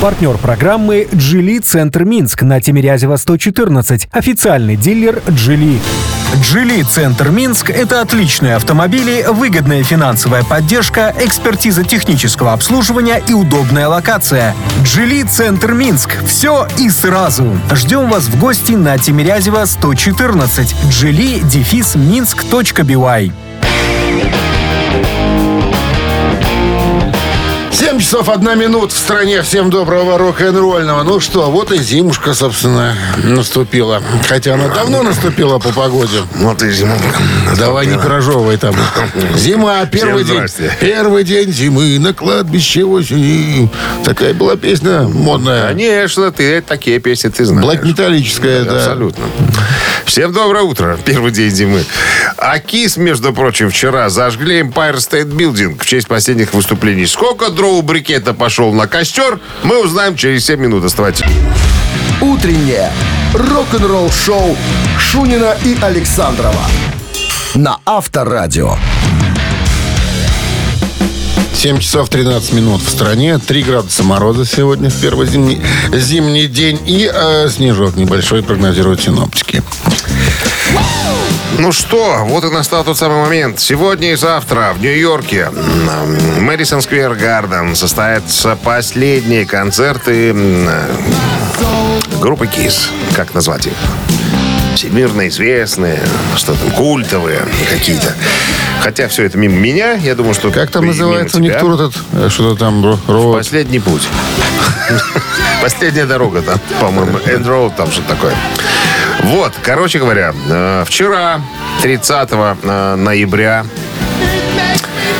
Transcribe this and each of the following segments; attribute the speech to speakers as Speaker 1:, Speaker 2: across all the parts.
Speaker 1: Партнер программы «Джили Центр Минск» на Тимирязева 114. Официальный дилер «Джили». «Джили Центр Минск» — это отличные автомобили, выгодная финансовая поддержка, экспертиза технического обслуживания и удобная локация. «Джили Центр Минск» — все и сразу. Ждем вас в гости на Тимирязева 114. «Джили» дефис минск.бивай.
Speaker 2: 7 часов 1 минут в стране. Всем доброго рок-н-ролльного. Ну что, вот и зимушка, собственно, наступила. Хотя она давно наступила по погоде.
Speaker 3: Вот и зима.
Speaker 2: Давай не прожевывай там. Зима, первый
Speaker 3: Всем
Speaker 2: день. Первый день зимы на кладбище осени. Такая была песня модная.
Speaker 3: Конечно, ты такие песни ты знаешь.
Speaker 2: Блэк-металлическая, да.
Speaker 3: Абсолютно. Всем доброе утро. Первый день зимы. А КИС, между прочим, вчера зажгли Empire State Building в честь последних выступлений. Сколько дров у брикета пошел на костер, мы узнаем через 7 минут. Оставайтесь.
Speaker 4: «Утреннее рок-н-ролл-шоу» Шунина и Александрова на Авторадио.
Speaker 2: 7 часов 13 минут в стране. 3 градуса мороза сегодня в первый зимний, зимний день. И э, снежок небольшой прогнозируют синоптики.
Speaker 3: Ну что, вот и настал тот самый момент. Сегодня и завтра в Нью-Йорке Мэдисон Сквер Гарден состоятся последние концерты м, группы КИС. Как назвать их? Всемирно известные, что там, культовые какие-то. Хотя все это мимо меня, я думаю, что...
Speaker 2: Как там называется у них тур этот? э, Что-то там... ро- ро-
Speaker 3: Последний путь. Последняя дорога там, по-моему. End Road, там что-то такое. Вот, короче говоря, э, вчера, 30 э, ноября,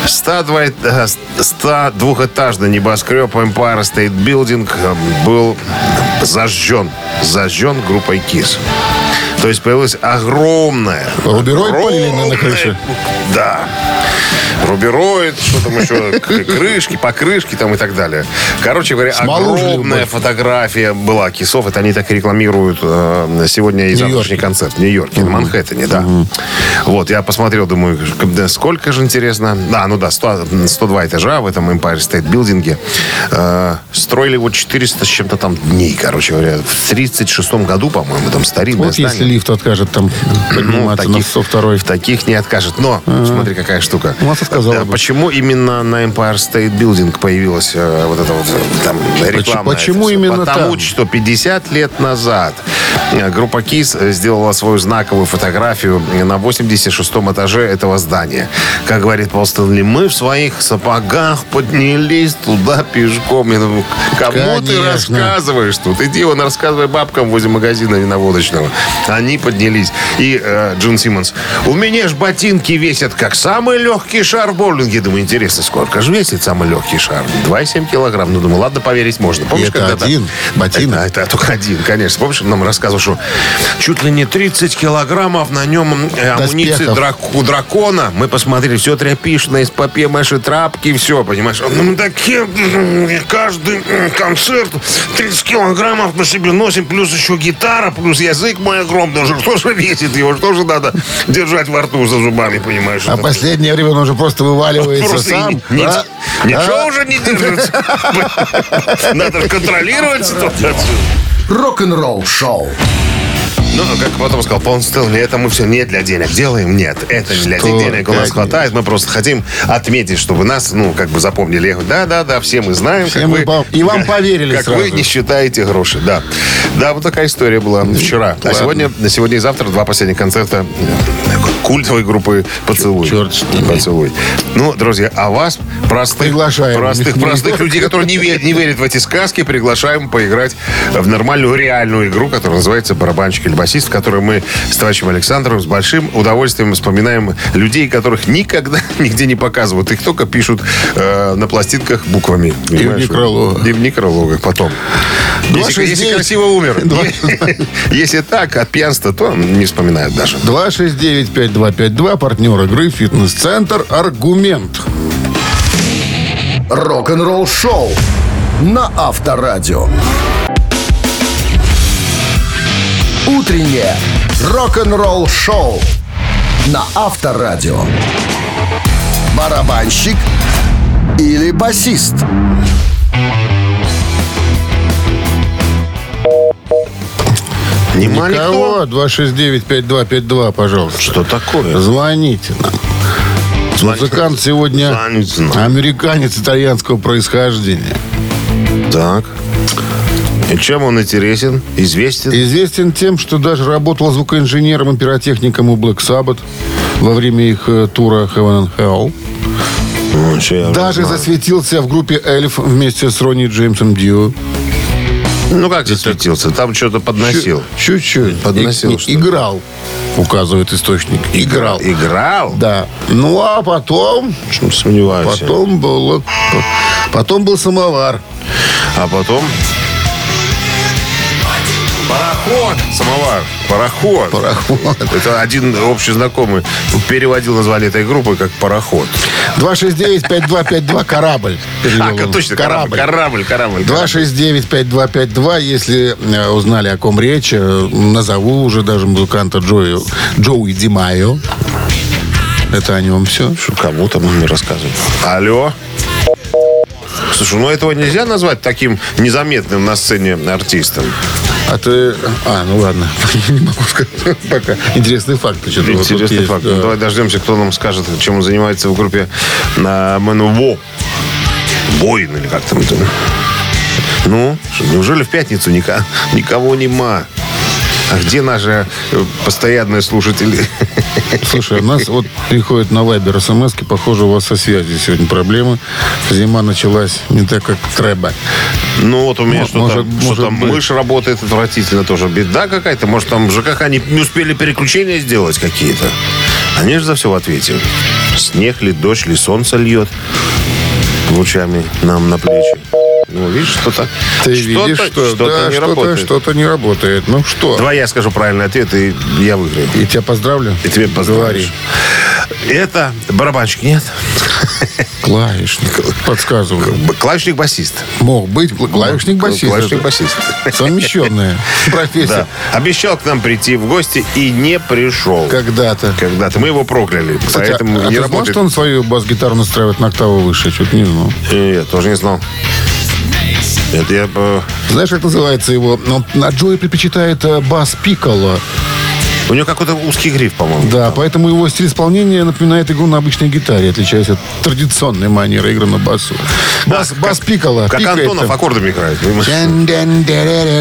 Speaker 3: 102 э, 102-этажный небоскреб Empire State Building был зажжен. Зажжен группой KISS. То есть появилась огромная...
Speaker 2: Рубероид полили на-
Speaker 3: огромная-
Speaker 2: крыше?
Speaker 3: Да. Рубероид, что там еще, крышки, покрышки там и так далее. Короче говоря,
Speaker 2: Смолу
Speaker 3: огромная фотография была кисов. Это они так и рекламируют э, сегодня и завтрашний концерт в Нью-Йорке, на Манхэттене, да. Вот, я посмотрел, думаю, да, сколько же интересно. Да, ну да, 100 102 этажа в этом Empire State Building. Э, строили его 400 с чем-то там дней, короче говоря. В 36 году, по-моему, там старинное
Speaker 2: Вот если
Speaker 3: здание.
Speaker 2: лифт откажет там
Speaker 3: Ну,
Speaker 2: подниматься на 102
Speaker 3: в таких не откажет. Но, смотри, какая штука.
Speaker 2: Ну, а ты сказала
Speaker 3: Да. Почему именно на Empire State Building появилась э, вот эта вот э, там рекламная
Speaker 2: почему
Speaker 3: всё?
Speaker 2: именно
Speaker 3: Потому
Speaker 2: там?
Speaker 3: что 50 лет назад группа KISS э, сделала свою знаковую фотографию на 86-м этаже этого здания. Как говорит Пол Стэнли, мы в своих сапогах поднялись туда пешком. Я думаю, кому ты
Speaker 2: Конечно.
Speaker 3: рассказываешь тут? Иди вон рассказывай бабкам возле магазина виноводочного. Они поднялись. И э, Джон Симмонс, у меня ж ботинки весят как самый легкий шар в боулинге. Думаю, интересно, сколько же весит самый легкий шар? 2,7 килограмм. Ну, думаю, ладно, поверить можно. Помнишь,
Speaker 2: это
Speaker 3: когда-то-
Speaker 2: один ботинок?
Speaker 3: Это, это только один, конечно. Помнишь, он нам рассказывал, что чуть ли не 30 килограммов на нем э, амуниции драк- у дракона. Мы посмотрели, все тряпишное, из папье маши, трапки, все, понимаешь? Ну, мы такие, каждый концерт 30 килограммов на себе носим, плюс еще гитара, плюс язык мой огромный. Уже Что же весит его? Что же надо держать во рту за зубами, понимаешь?
Speaker 2: А последнее время он уже просто вываливается
Speaker 3: просто
Speaker 2: сам.
Speaker 3: и ни-
Speaker 2: да?
Speaker 3: Ничего
Speaker 2: А?
Speaker 3: уже не держится. Надо контролировать ситуацию.
Speaker 4: Рок-н-ролл-шоу.
Speaker 3: Ну, как потом сказал Пол Стэнли, это мы все не для денег делаем. Нет, это не для
Speaker 2: Что,
Speaker 3: денег. У нас хватает. Мы просто хотим отметить, чтобы нас, ну, как бы запомнили. Я говорю, да-да-да, все мы знаем.
Speaker 2: Все
Speaker 3: как
Speaker 2: мы
Speaker 3: вы-
Speaker 2: по- и вам поверили
Speaker 3: Как
Speaker 2: сразу.
Speaker 3: вы не считаете гроши, да. Да, вот такая история была вчера. А
Speaker 2: Ладно.
Speaker 3: сегодня, сегодня и завтра два последних концерта культовой группы «Поцелуй».
Speaker 2: Черт с ними.
Speaker 3: «Поцелуй». Ну, друзья, а вас, простых,
Speaker 2: Приглашаем.
Speaker 3: простых, простых людей, которые не верят, не верят в эти сказки, приглашаем поиграть в нормальную реальную игру, которая называется «Барабанщик или басист», в которой мы с товарищем Александровым с большим удовольствием вспоминаем людей, которых никогда нигде не показывают. Их только пишут э, на пластинках буквами. понимаешь?
Speaker 2: некрологах.
Speaker 3: И в некрологах потом. Если,
Speaker 2: 269.
Speaker 3: если красиво умер.
Speaker 2: Два-
Speaker 3: Если так, от пьянства, то не вспоминают даже.
Speaker 2: 269-5252, партнер игры, фитнес-центр «Аргумент».
Speaker 4: Рок-н-ролл-шоу на Авторадио. Утреннее рок-н-ролл-шоу на Авторадио. Барабанщик или басист?
Speaker 3: Нема никто?
Speaker 2: Никого? 269-5252, пожалуйста.
Speaker 3: Что такое?
Speaker 2: Звоните нам.
Speaker 3: Звоните.
Speaker 2: Музыкант сегодня
Speaker 3: Звоните нам.
Speaker 2: американец итальянского происхождения.
Speaker 3: Так. И чем он интересен? Известен?
Speaker 2: Известен тем, что даже работал звукоинженером и пиротехником у Black Sabbath во время их э, тура Heaven and Hell.
Speaker 3: Ну,
Speaker 2: Даже засветился в группе Эльф вместе с Ронни Джеймсом Дью.
Speaker 3: Ну, как засветился? Там что-то подносил.
Speaker 2: Чу- Чуть-чуть.
Speaker 3: Подносил
Speaker 2: И-
Speaker 3: что-то.
Speaker 2: играл, указывает источник. Играл.
Speaker 3: Играл?
Speaker 2: Да. Ну, а потом...
Speaker 3: Ну, Сомневаюсь.
Speaker 2: Потом был... Потом был самовар.
Speaker 3: А потом... Пароход! Самовар. Пароход.
Speaker 2: Пароход.
Speaker 3: Это один общий знакомый переводил название этой группы как пароход.
Speaker 2: 269-5252, корабль.
Speaker 3: А, точно, корабль. Корабль, корабль.
Speaker 2: 269-5252, если э, узнали, о ком речь, э, назову уже даже музыканта Джои, Джоуи Ди Майо. Это о нем все.
Speaker 3: Кому там он мне рассказывает? Алло? Слушай, ну этого нельзя назвать таким незаметным на сцене артистом.
Speaker 2: А ты... А, ну ладно. Не могу сказать пока. Интересный факт. что-то вот
Speaker 3: Интересный
Speaker 2: есть,
Speaker 3: факт.
Speaker 2: да.
Speaker 3: Давай дождемся, кто нам скажет, чем он занимается в группе на МНВО. Боин или как там это? Ну, неужели в пятницу ника- никого нема? А где наши э, постоянные слушатели?
Speaker 2: Слушай, у нас вот приходит на Вайбер смс похоже, у вас со связью сегодня проблемы. Зима началась не так, как треба.
Speaker 3: Ну, вот у меня
Speaker 2: Мо-
Speaker 3: что
Speaker 2: может-
Speaker 3: там, что
Speaker 2: может
Speaker 3: там
Speaker 2: быть.
Speaker 3: мышь работает отвратительно тоже. Беда какая-то. Может, там ЖКХ не, не успели переключения сделать какие-то. Они же за все в ответе. Снег ли, дождь ли, солнце льет лучами нам на плечи. Ну, видишь, что-то
Speaker 2: Ты
Speaker 3: что-то,
Speaker 2: видишь, что
Speaker 3: что-то
Speaker 2: да,
Speaker 3: не
Speaker 2: что-то,
Speaker 3: работает.
Speaker 2: что-то не работает. Ну что?
Speaker 3: Давай я скажу правильный ответ, и я выиграю.
Speaker 2: И тебя поздравлю.
Speaker 3: И тебе поздравляю.
Speaker 2: Говори.
Speaker 3: Это барабанщик, нет?
Speaker 2: Клавишник. Подсказываю.
Speaker 3: Б- Клавишник-басист.
Speaker 2: Мог быть клавишник-басист.
Speaker 3: Клавишник-басист.
Speaker 2: Совмещенная профессия.
Speaker 3: Да. Обещал к нам прийти в гости и не пришел.
Speaker 2: Когда-то.
Speaker 3: Когда-то. Мы его прокляли.
Speaker 2: Кстати,
Speaker 3: поэтому
Speaker 2: а,
Speaker 3: не
Speaker 2: ты
Speaker 3: работает.
Speaker 2: что он свою бас-гитару настраивает на октаву выше? Чуть не знал.
Speaker 3: Я тоже не знал. Это я...
Speaker 2: Знаешь, как называется его? Он на Джои предпочитает э, бас Пикколо.
Speaker 3: У него какой-то узкий гриф, по-моему.
Speaker 2: Да, поэтому его стиль исполнения напоминает игру на обычной гитаре, отличаясь от традиционной манеры игры на басу. Бас, бас Пикколо.
Speaker 3: Как
Speaker 2: пикает
Speaker 3: Антонов
Speaker 2: там.
Speaker 3: аккордами играет.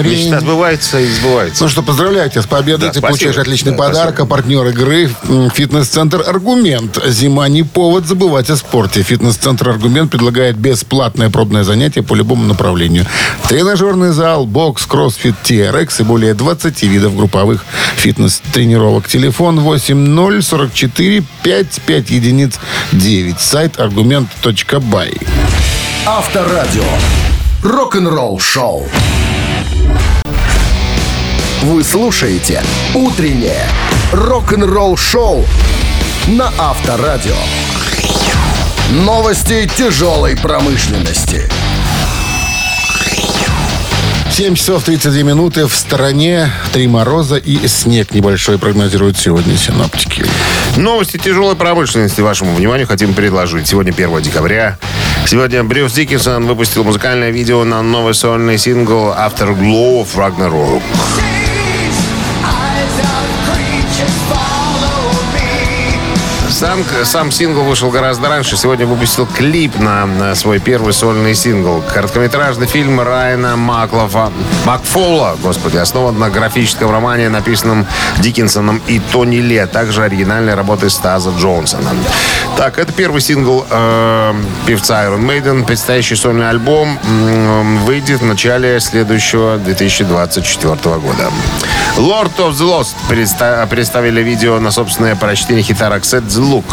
Speaker 3: Мечта сбывается и сбывается.
Speaker 2: Ну что, поздравляю тебя с победой.
Speaker 3: Да,
Speaker 2: Ты
Speaker 3: спасибо.
Speaker 2: получаешь отличный
Speaker 3: Да,
Speaker 2: подарок.
Speaker 3: спасибо.
Speaker 2: А партнер игры фитнес-центр «Аргумент». Зима не повод забывать о спорте. Фитнес-центр «Аргумент» предлагает бесплатное пробное занятие по любому направлению. Тренажерный зал, бокс, кроссфит, TRX и более 20 видов групповых фитнес-тренировок. Телефон 8044 55 единиц 9. Сайт аргумент.бай.
Speaker 4: Авторадио. Рок-н-ролл шоу. Вы слушаете «Утреннее рок-н-ролл шоу» на Авторадио. Новости тяжелой промышленности.
Speaker 2: 7 часов 32 минуты. В стороне три мороза и снег небольшой прогнозируют сегодня синоптики.
Speaker 3: Новости тяжелой промышленности вашему вниманию хотим предложить. Сегодня 1 декабря. Сегодня Брюс Диккенсон выпустил музыкальное видео на новый сольный сингл Afterglow of Ragnarok. Сам, сам сингл вышел гораздо раньше. Сегодня выпустил клип на, на свой первый сольный сингл. Короткометражный фильм Райана Маклова, Макфола, господи, основан на графическом романе, написанном Диккенсоном и Тони Ли, а также оригинальной работы Стаза Джонсона. Так, это первый сингл э, певца Iron Maiden. Предстоящий сольный альбом м, выйдет в начале следующего 2024 года. Lord of the Lost предста- представили видео на собственное прочтение хита Roxette Look.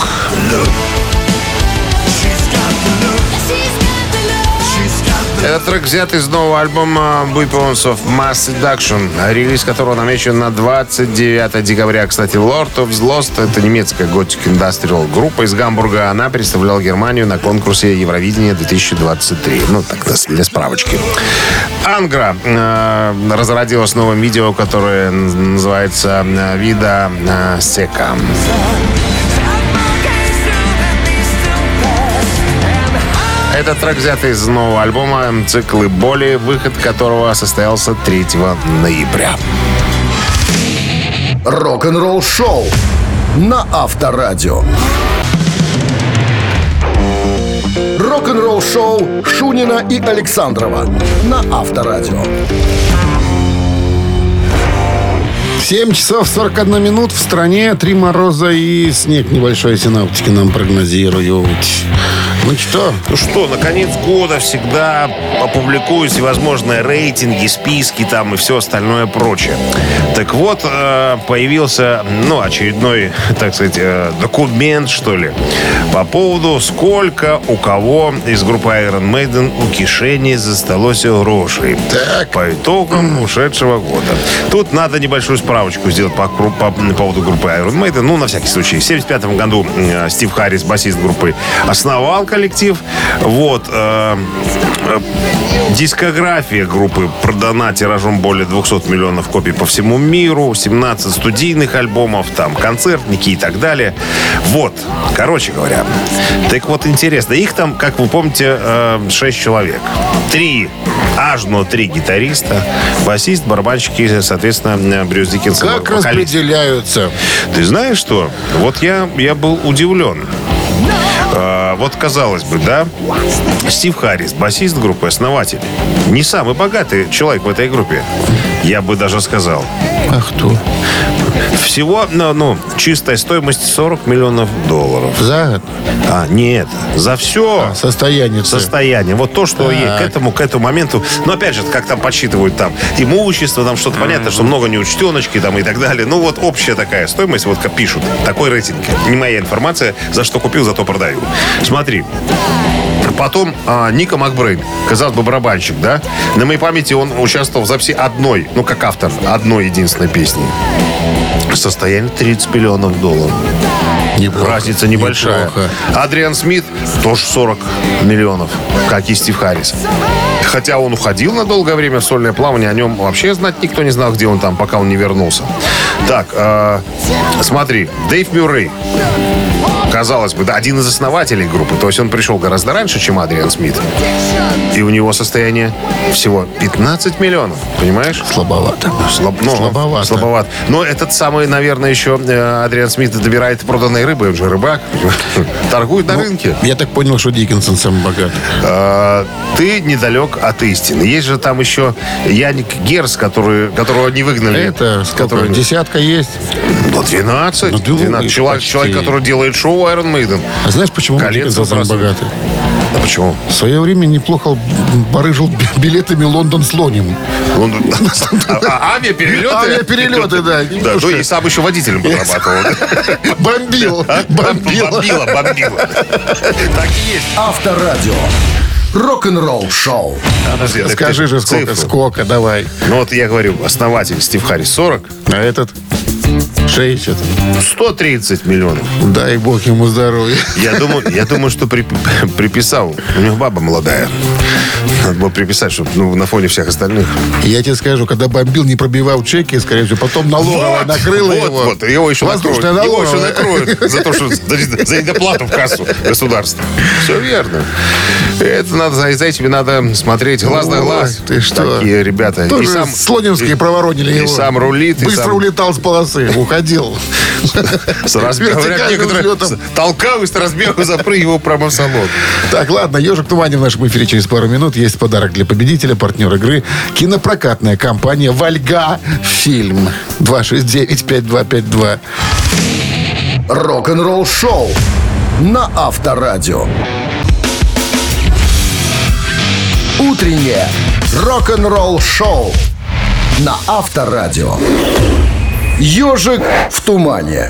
Speaker 3: Этот трек взят из нового альбома Weapons of Mass Seduction, релиз которого намечен на 29 декабря. Кстати, Lord of Lost — это немецкая готик индастриал группа из Гамбурга. Она представляла Германию на конкурсе Евровидения 2023. Ну, так, для справочки. Ангра э, разродилась новым видео, которое называется «Вида э, Сека». Этот трек взят из нового альбома «Циклы боли», выход которого состоялся 3 ноября.
Speaker 4: Рок-н-ролл шоу на Авторадио. Рок-н-ролл шоу Шунина и Александрова на Авторадио.
Speaker 2: 7 часов 41 минут в стране, три мороза и снег небольшой синаптики нам прогнозируют. Ну что?
Speaker 3: Ну что, на конец года всегда опубликуют всевозможные рейтинги, списки там и все остальное прочее. Так вот, э, появился, ну, очередной, так сказать, э, документ, что ли, по поводу, сколько у кого из группы Iron Maiden у кишени засталось грошей.
Speaker 2: Так.
Speaker 3: По итогам ушедшего года. Тут надо небольшую справочку сделать по, кру- по поводу группы Iron Maiden. Ну, на всякий случай. В 1975 году э, Стив Харрис, басист группы, основал коллектив. Вот. э, Дискография группы продана тиражом более 200 миллионов копий по всему миру, 17 студийных альбомов, там концертники и так далее. Вот, короче говоря. Так вот, интересно, их там, как вы помните, 6 человек. Три, аж но три гитариста, басист, барабанщик и, соответственно, Брюс Диккенсон.
Speaker 2: Как
Speaker 3: вокалист.
Speaker 2: распределяются?
Speaker 3: Ты знаешь что? Вот я, я был удивлен. Вот казалось бы, да, Стив Харрис, басист группы, основатель. Не самый богатый человек в этой группе. Я бы даже сказал.
Speaker 2: А кто?
Speaker 3: Всего, ну, ну, чистая стоимость 40 миллионов долларов.
Speaker 2: За год?
Speaker 3: А, нет, за все
Speaker 2: Состояние.
Speaker 3: состояние. Вот то, что ей к этому, к этому моменту. Но опять же, как там подсчитывают там имущество, там что-то понятно, что много неучтеночки там и так далее. Ну вот общая такая стоимость, вот как пишут. Такой рейтинг. Не моя информация. За что купил, зато продаю. Смотри. Потом а, Ника Макбрейн, казалось бы, барабанщик, да? На моей памяти он участвовал в записи одной, ну, как автор, одной единственной песни. Состояние 30 миллионов долларов.
Speaker 2: Неплохо.
Speaker 3: Разница небольшая.
Speaker 2: Неплохо.
Speaker 3: Адриан Смит тоже 40 миллионов, как и Стив Харрис. Хотя он уходил на долгое время в сольное плавание, о нем вообще знать никто не знал, где он там, пока он не вернулся. Так, э, смотри, Дэйв Мюррей. Казалось бы, да, один из основателей группы. То есть он пришел гораздо раньше, чем Адриан Смит. И у него состояние всего 15 миллионов. Понимаешь?
Speaker 2: Слабовато.
Speaker 3: Слаб, ну,
Speaker 2: Слабовато.
Speaker 3: слабоват. Но этот самый, наверное, еще э, Адриан Смит добирает проданной рыбы. Он же рыбак. Торгует
Speaker 2: Ну,
Speaker 3: на рынке.
Speaker 2: Я так понял, что Диккенсон самый богатый.
Speaker 3: А, Ты недалек от истины. Есть же там еще Яник Герс, который, которого не выгнали.
Speaker 2: Это
Speaker 3: который...
Speaker 2: Десятка есть?
Speaker 3: Ну, 12.
Speaker 2: Ну, да,
Speaker 3: 12. Человек,
Speaker 2: почти.
Speaker 3: человек, который делает шоу Iron Maiden.
Speaker 2: А знаешь, почему самый
Speaker 3: сбрасывает.
Speaker 2: богатый?
Speaker 3: А почему?
Speaker 2: В свое время неплохо барыжил билетами Лондон слоним.
Speaker 3: Он... А, а, авиаперелеты?
Speaker 2: Авиаперелеты, да,
Speaker 3: Да, ну и сам еще водителем подрабатывал.
Speaker 2: Бомбил.
Speaker 3: А?
Speaker 2: Бомбил.
Speaker 3: Бомбило, бомбило. Так и есть.
Speaker 4: Авторадио. Рок-н-ролл шоу.
Speaker 3: Подожди,
Speaker 2: Скажи же, сколько,
Speaker 3: цифру.
Speaker 2: сколько, давай.
Speaker 3: Ну вот я говорю, основатель Стив Харрис 40,
Speaker 2: А этот? 60.
Speaker 3: 130 миллионов.
Speaker 2: Дай бог ему здоровья.
Speaker 3: Я думаю, я думаю, что при- приписал. У него баба молодая. Надо было приписать, чтобы ну, на фоне всех остальных.
Speaker 2: Я тебе скажу, когда бомбил, не пробивал чеки, скорее всего, потом налоговая
Speaker 3: Вот,
Speaker 2: накрыла
Speaker 3: вот,
Speaker 2: его.
Speaker 3: Вот, его еще накроют. Его еще накроют за то, что за, за недоплату в кассу государства. Все верно. Это надо, за, этими надо смотреть глаз на
Speaker 2: Ой,
Speaker 3: глаз.
Speaker 2: ты что?
Speaker 3: Такие ребята.
Speaker 2: Тоже
Speaker 3: и сам,
Speaker 2: Слонимские проворонили
Speaker 3: и
Speaker 2: его.
Speaker 3: сам рулит, и
Speaker 2: Быстро
Speaker 3: сам-
Speaker 2: улетал с полосы, уходил.
Speaker 3: с некоторые
Speaker 2: взлетом.
Speaker 3: толкаю с разбегу, запрыгиваю прямо в салон.
Speaker 2: Так, ладно, «Ежик тумане» в нашем эфире через пару минут. Есть подарок для победителя, партнер игры. Кинопрокатная компания «Вальга Фильм». 269-5252.
Speaker 4: Рок-н-ролл шоу на Авторадио. Утреннее рок-н-ролл шоу на Авторадио. Ежик в тумане.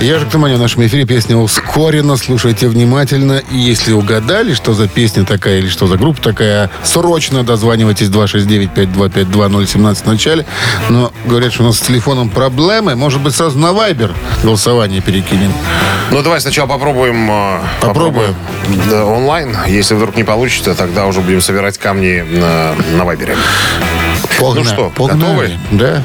Speaker 2: «Ежик в тумане» в нашем эфире. Песня ускоренно. Слушайте внимательно. И если угадали, что за песня такая или что за группа такая, срочно дозванивайтесь 269-5252-017 в начале. Но говорят, что у нас с телефоном проблемы. Может быть, сразу на Вайбер голосование перекинем.
Speaker 3: Ну, давай сначала попробуем, э,
Speaker 2: Попробуем.
Speaker 3: да, онлайн. Если вдруг не получится, тогда уже будем собирать камни на, на Вайбере.
Speaker 2: Погнали.
Speaker 3: Ну что,
Speaker 2: Погнали.
Speaker 3: готовы?
Speaker 2: Да.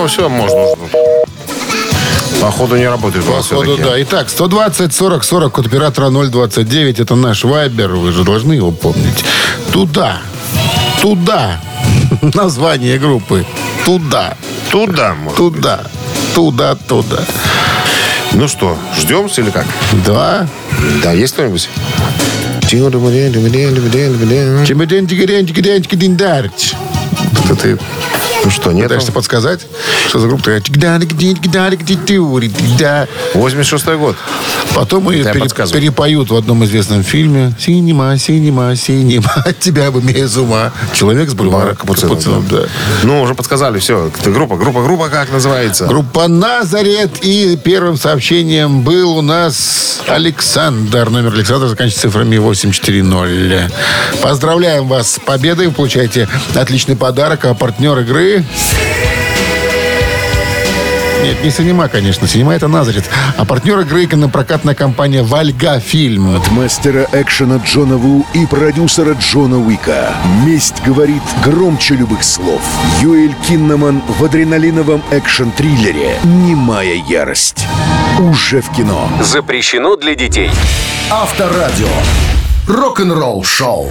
Speaker 3: Ну, все, можно. Походу не работает
Speaker 2: Походу, да. Итак, 120 40 40 код оператора 029. Это наш вайбер. Вы же должны его помнить. Туда. Туда. Название группы. Туда.
Speaker 3: Туда.
Speaker 2: Туда. Туда, туда.
Speaker 3: Ну что, ждемся или как?
Speaker 2: Да.
Speaker 3: Да, есть кто-нибудь?
Speaker 2: Дарч.
Speaker 3: Это ты... Ну что, нет?
Speaker 2: Пытаешься подсказать? Что за группа такая? Тигда, тигда, тигда, тигда, тигда.
Speaker 3: 86 год.
Speaker 2: Потом ее
Speaker 3: Это
Speaker 2: пере- перепоют в одном известном фильме. Синема, синема, синема, от тебя бы из ума. Человек с бульвара
Speaker 3: Капуцинов,
Speaker 2: Капуцинов,
Speaker 3: да. Ну, уже подсказали, все. Группа, группа, группа как называется?
Speaker 2: Группа «Назарет». И первым сообщением был у нас Александр. Номер Александра заканчивается цифрами 840. Поздравляем вас с победой. Вы получаете отличный подарок. А партнер игры... Нет, не Синема, конечно. Синема это Назарет. А партнер игры кинопрокатная компания «Вальга Фильм».
Speaker 4: От мастера экшена Джона Ву и продюсера Джона Уика. Месть говорит громче любых слов. Юэль Киннаман в адреналиновом экшн-триллере «Немая ярость». Уже в кино.
Speaker 1: Запрещено для детей.
Speaker 4: Авторадио. Рок-н-ролл шоу.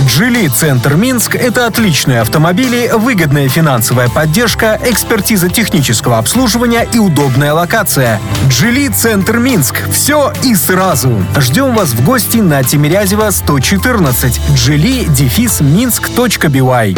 Speaker 1: «Джили Центр Минск» — это отличные автомобили, выгодная финансовая поддержка, экспертиза технического обслуживания и удобная локация. «Джили Центр Минск» — все и сразу. Ждем вас в гости на Тимирязева 114. «Джили» дефис минск.бивай.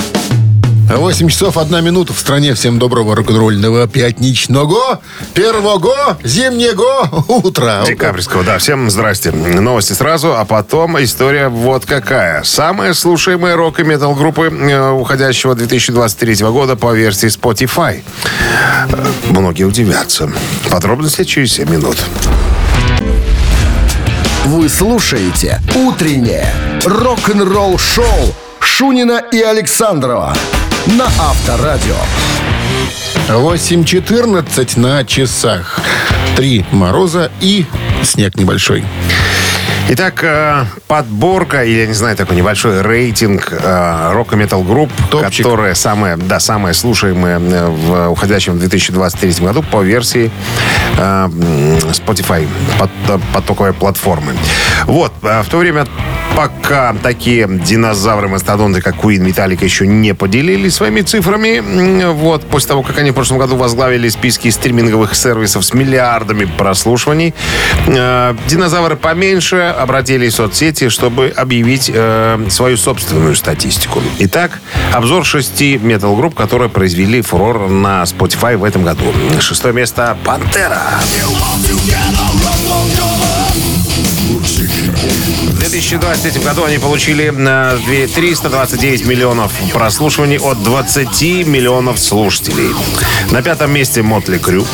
Speaker 2: 8 часов 1 минута в стране. Всем доброго рок-н-ролльного пятничного, первого зимнего утра.
Speaker 3: Декабрьского, да. Всем здрасте. Новости сразу, а потом история вот какая. Самые слушаемые рок и метал группы э, уходящего 2023 года по версии Spotify. Многие удивятся. Подробности через 7 минут.
Speaker 4: Вы слушаете «Утреннее рок-н-ролл-шоу» Шунина и Александрова на Авторадио.
Speaker 2: 8.14 на часах. Три мороза и снег небольшой.
Speaker 3: Итак, э, подборка, или, я не знаю, такой небольшой рейтинг рок и метал групп,
Speaker 2: Топчик.
Speaker 3: которые самые, да, самые слушаемые э, в уходящем 2023 году по версии э, Spotify, потоковой платформы. Вот, в то время пока такие динозавры-мастодонты, как Queen, Metallica, еще не поделились своими цифрами. Вот, после того, как они в прошлом году возглавили списки стриминговых сервисов с миллиардами прослушиваний, э, динозавры поменьше обратились в соцсети, чтобы объявить э, свою собственную статистику. Итак, обзор шести метал-групп, которые произвели фурор на Spotify в этом году. Шестое место «Пантера». В 2023 году они получили э, две- 329 миллионов прослушиваний от 20 миллионов слушателей. На пятом месте Мотли Крю.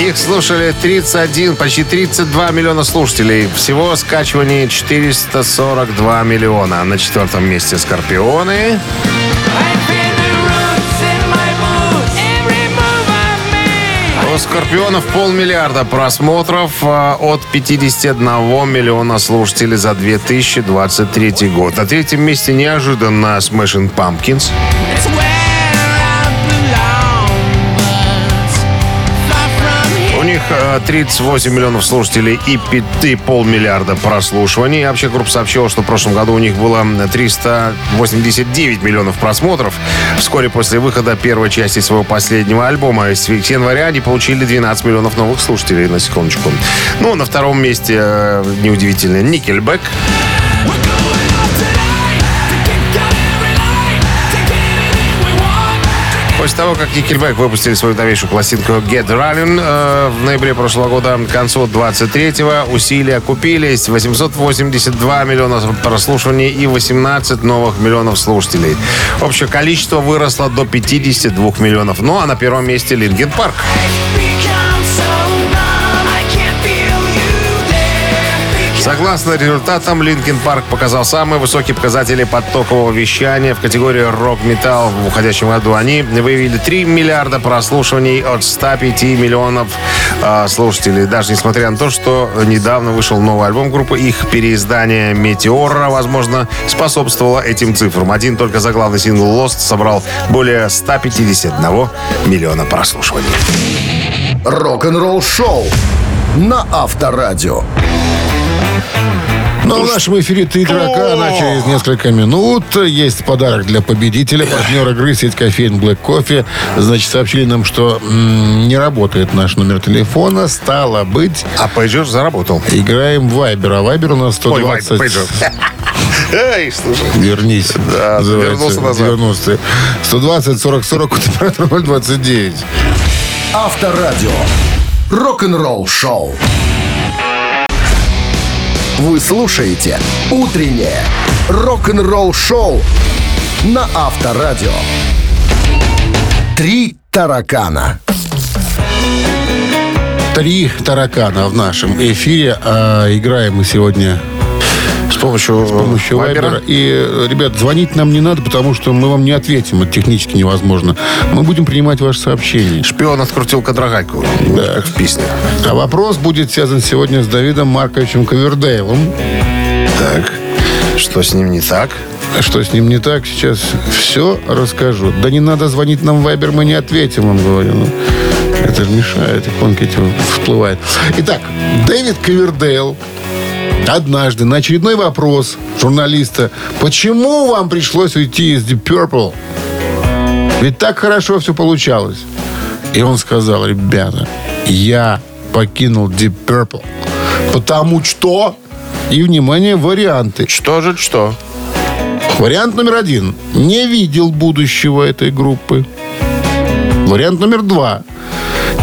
Speaker 3: Их слушали 31, почти 32 миллиона слушателей. Всего скачиваний 442 миллиона. На четвертом месте Скорпионы. У Скорпионов полмиллиарда просмотров а, от 51 миллиона слушателей за 2023 год. На третьем месте неожиданно Smashing Pumpkins. Них э, 38 миллионов слушателей и 5 полмиллиарда прослушиваний. Вообще группа сообщила, что в прошлом году у них было 389 миллионов просмотров. Вскоре после выхода первой части своего последнего альбома с января они получили 12 миллионов новых слушателей, на секундочку. Ну, на втором месте, э, неудивительно, Никельбек. После того, как Nickelback выпустили свою новейшую пластинку Get Running э, в ноябре прошлого года, к концу 23-го усилия купились. 882 миллиона прослушиваний и 18 новых миллионов слушателей. Общее количество выросло до 52 миллионов. Ну, а на первом месте Linkin Park. Согласно результатам, Linkin Park показал самые высокие показатели потокового вещания в категории рок-металл в уходящем году. Они выявили 3 миллиарда прослушиваний от 105 миллионов э, слушателей. Даже несмотря на то, что недавно вышел новый альбом группы, их переиздание «Meteora», возможно, способствовало этим цифрам. Один только заглавный сингл «Lost» собрал более 151 миллиона прослушиваний.
Speaker 5: Рок-н-ролл шоу на Авторадио.
Speaker 2: Но в нашем эфире «Три таракана» через несколько минут. Есть подарок для победителя. Партнер игры сеть кофеин Black Coffee. Значит, сообщили нам, что м, не работает наш номер телефона. Стало быть,
Speaker 3: А пейджер заработал.
Speaker 2: играем в Вайбер. А Вайбер у нас
Speaker 3: Ой, Вай-
Speaker 2: 120...
Speaker 3: пейджер. Эй, слушай.
Speaker 2: Вернись.
Speaker 3: Да,
Speaker 2: называется.
Speaker 3: вернулся назад.
Speaker 2: Вернулся. 120 40 40 температура 029.
Speaker 5: Авторадио. Рок-н-ролл шоу. Вы слушаете «Утреннее рок-н-ролл шоу» на Авторадио. Три таракана.
Speaker 2: Три таракана в нашем эфире. А играем мы сегодня
Speaker 3: помощью,
Speaker 2: с помощью Вайбера. И, э, ребят, звонить нам не надо, потому что мы вам не ответим. Это технически невозможно. Мы будем принимать ваши сообщения.
Speaker 3: Шпион открутил кадрагайку. Как в песне.
Speaker 2: А вопрос будет связан сегодня с Давидом Марковичем Ковердейлом.
Speaker 3: Так. Что с ним не так?
Speaker 2: Что с ним не так, сейчас все расскажу. Да не надо звонить нам в Вайбер, мы не ответим, он говорю. Ну, это же мешает, иконки эти всплывает. Итак, Дэвид Ковердейл однажды на очередной вопрос журналиста, почему вам пришлось уйти из Deep Purple? Ведь так хорошо все получалось. И он сказал, ребята, я покинул Deep Purple, потому что... И, внимание, варианты.
Speaker 3: Что же что?
Speaker 2: Вариант номер один. Не видел будущего этой группы. Вариант номер два.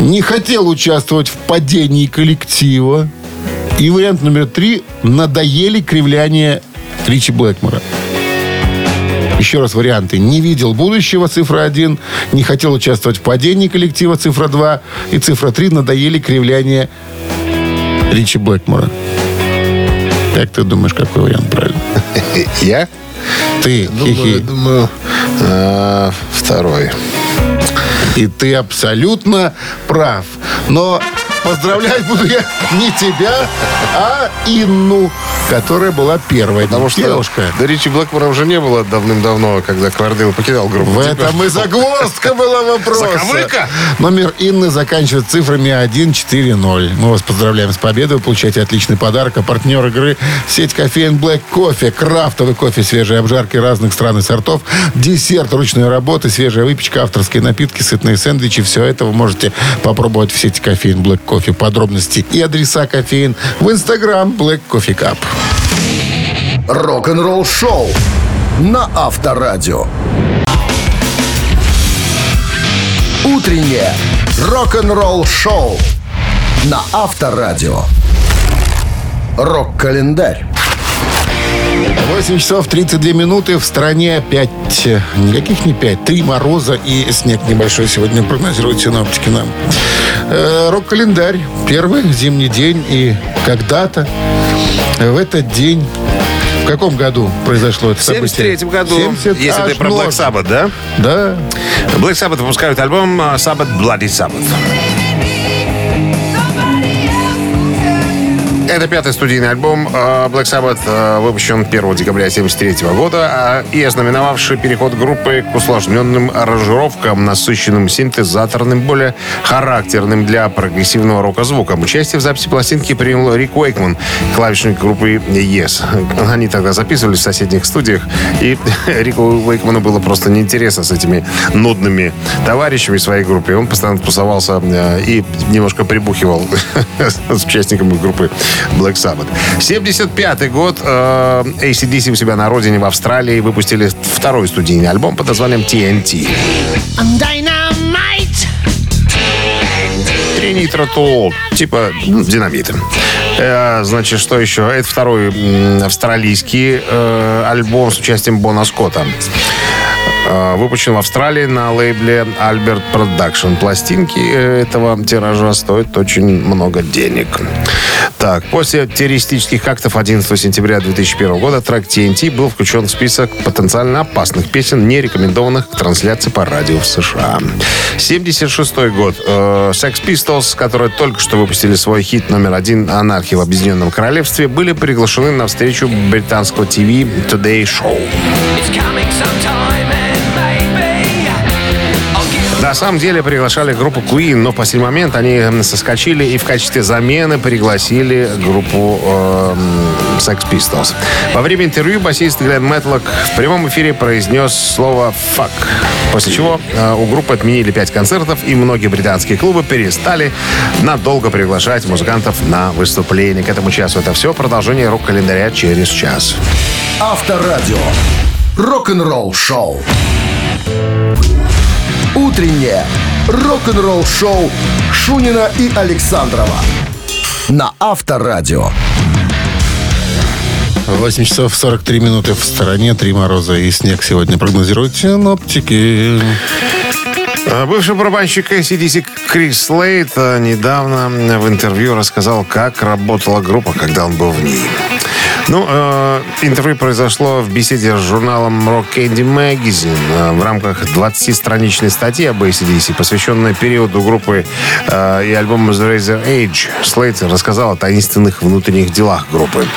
Speaker 2: Не хотел участвовать в падении коллектива. И вариант номер три. Надоели кривляния Ричи Блэкмора. Еще раз варианты. Не видел будущего, цифра 1. Не хотел участвовать в падении коллектива, цифра 2. И цифра 3. Надоели кривляния Ричи Блэкмора. Как ты думаешь, какой вариант правильный?
Speaker 3: Я?
Speaker 2: Ты,
Speaker 3: Думаю, думаю, а, второй.
Speaker 2: И ты абсолютно прав. Но поздравлять буду я не тебя, а Инну, которая была первой.
Speaker 3: Потому что
Speaker 2: Девушка.
Speaker 3: да Ричи Блэкмора уже не было давным-давно, когда Квардейл покидал группу.
Speaker 2: В этом и загвоздка была вопроса.
Speaker 3: Заковыка?
Speaker 2: Номер Инны заканчивается цифрами 140. Мы вас поздравляем с победой. Вы получаете отличный подарок. А партнер игры – сеть кофеин Black Кофе. Крафтовый кофе, свежие обжарки разных стран и сортов. Десерт ручной работы, свежая выпечка, авторские напитки, сытные сэндвичи. Все это вы можете попробовать в сети кофеин Black Кофе. Подробности и адреса кофеин в инстаграм Black Coffee Cup.
Speaker 5: Рок-н-ролл шоу на Авторадио. Утреннее рок-н-ролл шоу на Авторадио. Рок-календарь.
Speaker 2: 8 часов 32 минуты. В стране опять, э, никаких не 5, 3 мороза и снег небольшой сегодня прогнозируют синоптики нам. Э, Рок-календарь. Первый зимний день. И когда-то в этот день... В каком году произошло это
Speaker 3: В
Speaker 2: событие?
Speaker 3: 73 году,
Speaker 2: 70
Speaker 3: если ты про Black. Sabbath, да?
Speaker 2: Да.
Speaker 3: Black Sabbath выпускают альбом а, Sabbath Bloody Sabbath. Это пятый студийный альбом э, Black Sabbath, э, выпущен 1 декабря 1973 года а, и ознаменовавший переход группы к усложненным аранжировкам, насыщенным синтезаторным, более характерным для прогрессивного рока звуком. Участие в записи пластинки принял Рик Уэйкман, клавишник группы Yes. Они тогда записывались в соседних студиях, и Рику Уэйкману было просто неинтересно с этими нудными товарищами своей группе. Он постоянно тусовался э, и немножко прибухивал с участниками группы Black Sabbath. 75 год. э, ACDC у себя на родине в Австралии выпустили второй студийный альбом под названием TNT.
Speaker 6: I'm dynamite.
Speaker 3: Тринитротол. Типа ну, динамита. Э, значит, что еще? Это второй м, австралийский э, альбом с участием Бона Скотта. Э, Выпущен в Австралии на лейбле Albert Production. Пластинки этого тиража стоят очень много денег. Так, после террористических актов 11 сентября 2001 года трек TNT был включен в список потенциально опасных песен, не рекомендованных к трансляции по радио в США. 76 год. Э, Sex Pistols, которые только что выпустили свой хит номер один «Анархия в Объединенном Королевстве», были приглашены на встречу британского ТВ Today Show. На самом деле приглашали группу Queen, но в последний момент они соскочили и в качестве замены пригласили группу э, Sex Pistols. Во время интервью басист Глен Мэтлок в прямом эфире произнес слово «fuck», после чего э, у группы отменили пять концертов, и многие британские клубы перестали надолго приглашать музыкантов на выступление. К этому часу это все. Продолжение рок-календаря через час.
Speaker 5: Авторадио. Рок-н-ролл шоу. Утреннее рок-н-ролл шоу Шунина и Александрова на Авторадио.
Speaker 2: 8 часов 43 минуты в стороне. Три мороза и снег сегодня прогнозируют синоптики.
Speaker 3: А Бывший барабанщик ACDC Крис Слейт э, недавно в интервью рассказал, как работала группа, когда он был в ней. Ну, э, интервью произошло в беседе с журналом Rock Candy Magazine э, в рамках 20-страничной статьи об ACDC, посвященной периоду группы э, и альбому The Razor Age. Слейт рассказал о таинственных внутренних делах группы.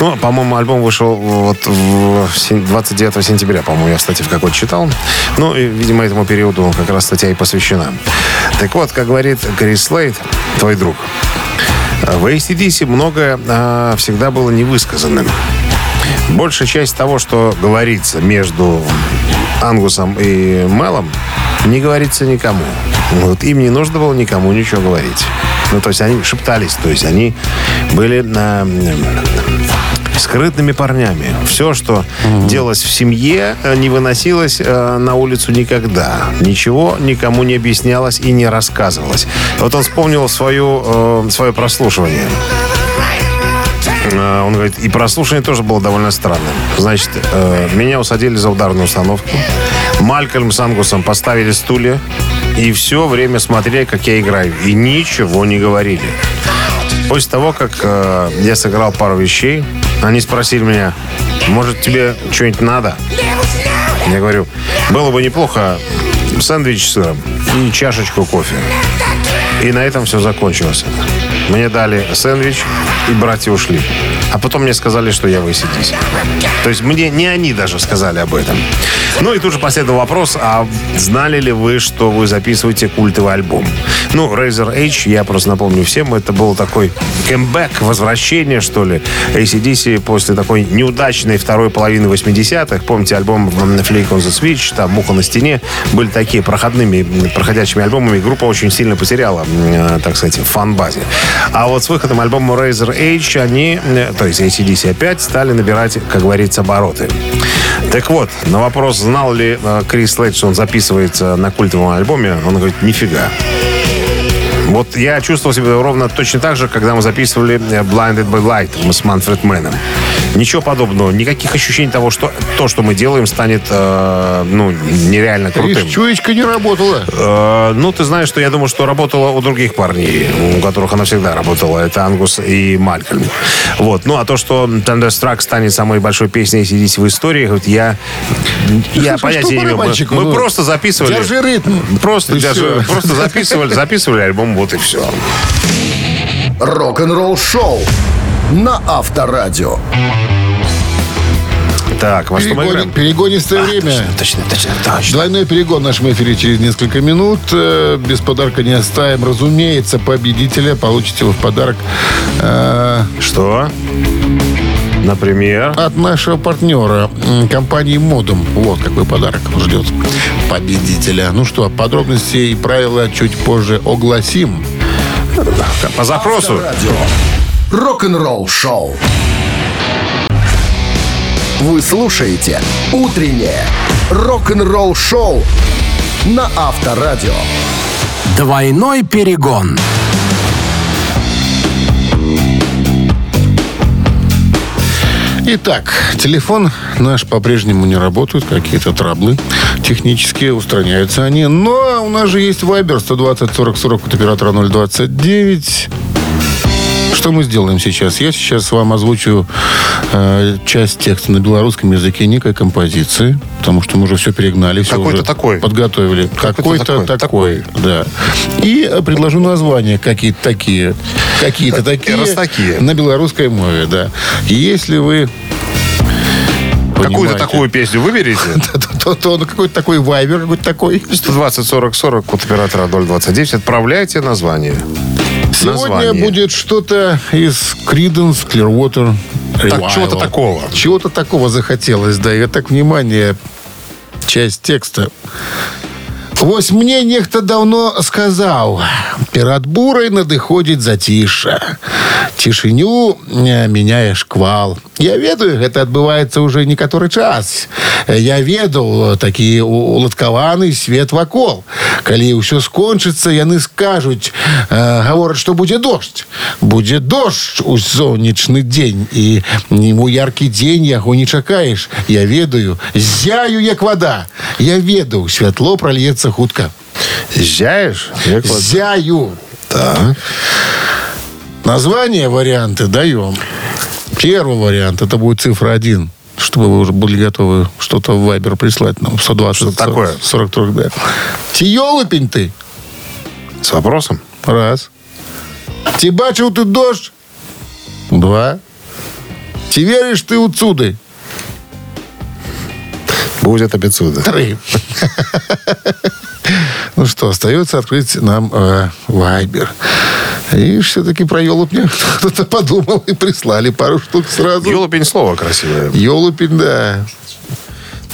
Speaker 3: Ну, по-моему, альбом вышел вот в сен- 29 сентября, по-моему, я, кстати, в какой-то читал. Ну, и, видимо, этому периоду как раз статья и посвящена. Так вот, как говорит Крис Слейт, твой друг, в ACDC многое а, всегда было невысказанным. Большая часть того, что говорится между Ангусом и Мелом, не говорится никому. Вот им не нужно было никому ничего говорить. Ну, то есть они шептались, то есть они были а, скрытными парнями. Все, что делалось в семье, э, не выносилось э, на улицу никогда. Ничего никому не объяснялось и не рассказывалось. Вот он вспомнил свою, э, свое прослушивание. Э, Он говорит, и прослушивание тоже было довольно странным. Значит, э, меня усадили за ударную установку. Малькольм с Ангусом поставили стулья. И все время смотрели, как я играю. И ничего не говорили. После того, как э, я сыграл пару вещей, они спросили меня, может, тебе что-нибудь надо? Я говорю, было бы неплохо сэндвич с сыром и чашечку кофе. И на этом все закончилось. Мне дали сэндвич, и братья ушли. А потом мне сказали, что я в ACDC. То есть мне не они даже сказали об этом. Ну и тут же последовал вопрос, а знали ли вы, что вы записываете культовый альбом? Ну, Razor H, я просто напомню всем, это был такой кэмбэк, возвращение, что ли, ACDC после такой неудачной второй половины 80-х. Помните альбом Flake on the Switch, там «Муха на стене», были такие проходными, проходящими альбомами. Группа очень сильно потеряла, э, так сказать, в фан-базе. А вот с выходом альбома Razor H они, э, то есть ACDC опять, стали набирать, как говорится, обороты. Так вот, на вопрос, знал ли э, Крис Слейд, что он записывается на культовом альбоме, он говорит, нифига. Вот я чувствовал себя ровно точно так же, когда мы записывали э, Blinded by Light с Манфред Мэном. Ничего подобного, никаких ощущений того, что то, что мы делаем, станет э, ну, нереально крутым.
Speaker 2: Видишь, чуечка не работала.
Speaker 3: Э, ну, ты знаешь, что я думаю, что работала у других парней, у которых она всегда работала. Это Ангус и Малькольм. Вот. Ну, а то, что Thunderstruck станет самой большой песней ACDC в истории, вот я, я понятия не имею. Мы, мы
Speaker 2: ну,
Speaker 3: просто записывали.
Speaker 2: Держи ритм.
Speaker 3: Просто, держи- просто записывали, записывали альбом, вот и все.
Speaker 5: Рок-н-ролл шоу на Авторадио.
Speaker 3: Так, во что мы играем?
Speaker 2: перегонистое время.
Speaker 3: Точно, точно, точно.
Speaker 2: Двойной перегон в нашем эфире через несколько минут. Э, Без подарка не оставим. Разумеется, победителя получите вы в подарок э,
Speaker 3: Что? Например?
Speaker 2: от нашего партнера компании Модум. Вот какой подарок ждет победителя. Ну что, подробности и правила чуть позже огласим.
Speaker 3: По запросу.
Speaker 5: Радио. Рок-н-ролл шоу. Вы слушаете «Утреннее рок-н-ролл шоу» на Авторадио.
Speaker 1: Двойной перегон.
Speaker 2: Итак, телефон наш по-прежнему не работает, какие-то траблы технические, устраняются они. Но у нас же есть Viber 120 40 40 от оператора 029. Что мы сделаем сейчас? Я сейчас вам озвучу э, часть текста на белорусском языке некой композиции, потому что мы уже все перегнали, все
Speaker 3: Какой-то
Speaker 2: уже
Speaker 3: такой.
Speaker 2: подготовили.
Speaker 3: Какой-то
Speaker 2: Какой-то
Speaker 3: такой.
Speaker 2: такой, да. И э, предложу названия какие-то такие, какие-то такие
Speaker 3: раз такие.
Speaker 2: на белорусской мове, да. Если вы
Speaker 3: Какую-то такую песню выберите.
Speaker 2: то, то- какой-то такой вайбер, какой-то такой.
Speaker 3: 120 40 40, код оператора 029. Отправляйте название.
Speaker 2: Сегодня
Speaker 3: Название.
Speaker 2: будет что-то из Creedence Clearwater
Speaker 3: Так,
Speaker 2: Revival.
Speaker 3: чего-то такого.
Speaker 2: Чего-то такого захотелось, да. И так, внимание, часть текста. Вось мне нехто давно сказаў перад бурай надыходзіць зацішша цішыню э, мяняе шквал я ведаю гэта адбываецца уже некаторы час я ведаў такі у- уладкаваны свет вакол калі ўсё скончыцца яны скажуць э, гавораць што будзе дождь будзе дождь у сонечны дзень і у яркі дзень яго не чакаеш я ведаю зяю як вода я ведаў святло прольецца хутка
Speaker 3: Зяешь? Як вот-
Speaker 2: зяю
Speaker 3: Так.
Speaker 2: Название, варианты даем. Первый вариант, это будет цифра 1, чтобы вы уже были готовы что-то в Вайбер прислать нам. 120
Speaker 3: Что такое?
Speaker 2: 43, да. Тиолопень ты.
Speaker 3: С вопросом?
Speaker 2: Раз. Ти бачив ты дождь? Два. Ти веришь ты у цуды?
Speaker 3: Будет обецуда.
Speaker 2: Три. Ну что, остается открыть нам э, Вайбер. И все-таки про елупня кто-то подумал и прислали пару штук сразу.
Speaker 3: Елупень слово красивое.
Speaker 2: Елупень, да.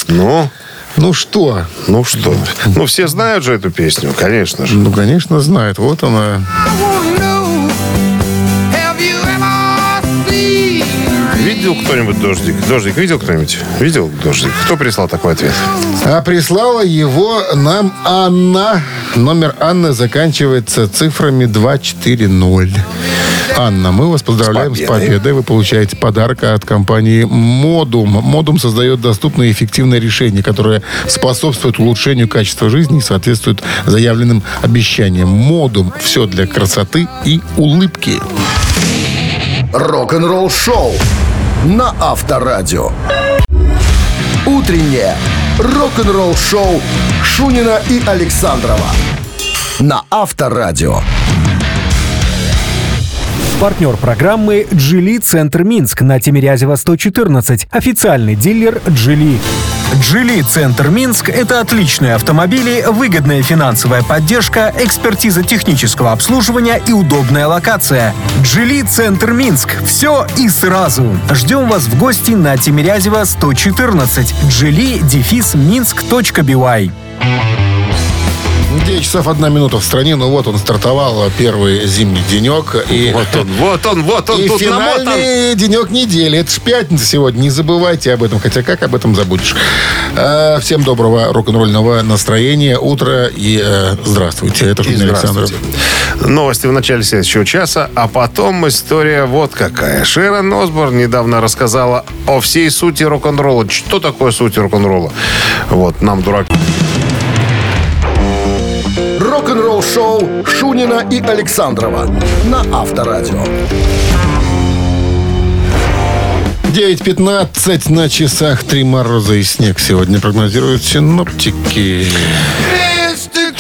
Speaker 3: Ну,
Speaker 2: Ну что?
Speaker 3: ну что? Ну, все знают же эту песню, конечно же.
Speaker 2: Ну, конечно, знает. Вот она.
Speaker 3: Видел кто-нибудь дождик? Дождик видел кто-нибудь? Видел дождик? Кто прислал такой ответ?
Speaker 2: А прислала его нам Анна. Номер Анны заканчивается цифрами 240. Анна, мы вас поздравляем с
Speaker 3: С
Speaker 2: победой.
Speaker 3: победой.
Speaker 2: Вы получаете подарок от компании Модум. Модум создает доступные и эффективные решения, которые способствуют улучшению качества жизни и соответствуют заявленным обещаниям. Модум. Все для красоты и улыбки.
Speaker 5: Рок-н-ролл шоу на Авторадио. Утреннее рок-н-ролл шоу Шунина и Александрова на Авторадио.
Speaker 1: Партнер программы «Джили Центр Минск» на Тимирязева 114. Официальный дилер «Джили». «Джили Центр Минск» — это отличные автомобили, выгодная финансовая поддержка, экспертиза технического обслуживания и удобная локация. «Джили Центр Минск» — все и сразу. Ждем вас в гости на Тимирязева 114. «Джили» дефис минск.бивай.
Speaker 2: 9 часов 1 минута в стране. Ну вот он стартовал первый зимний денек. И,
Speaker 3: Вот он, вот он, вот он,
Speaker 2: и
Speaker 3: тут намотан.
Speaker 2: финальный денек недели. Это ж пятница сегодня. Не забывайте об этом. Хотя как об этом забудешь. Э, всем доброго рок-н-ролльного настроения. Утро и э, здравствуйте. Это Шунин Александров.
Speaker 3: Новости в начале следующего часа, а потом история вот какая. Шерон Осборн недавно рассказала о всей сути рок-н-ролла. Что такое суть рок-н-ролла? Вот, нам, дурак.
Speaker 5: Рок-н-ролл шоу Шунина и Александрова на Авторадио.
Speaker 2: 9.15 на часах. Три мороза и снег сегодня прогнозируют синоптики.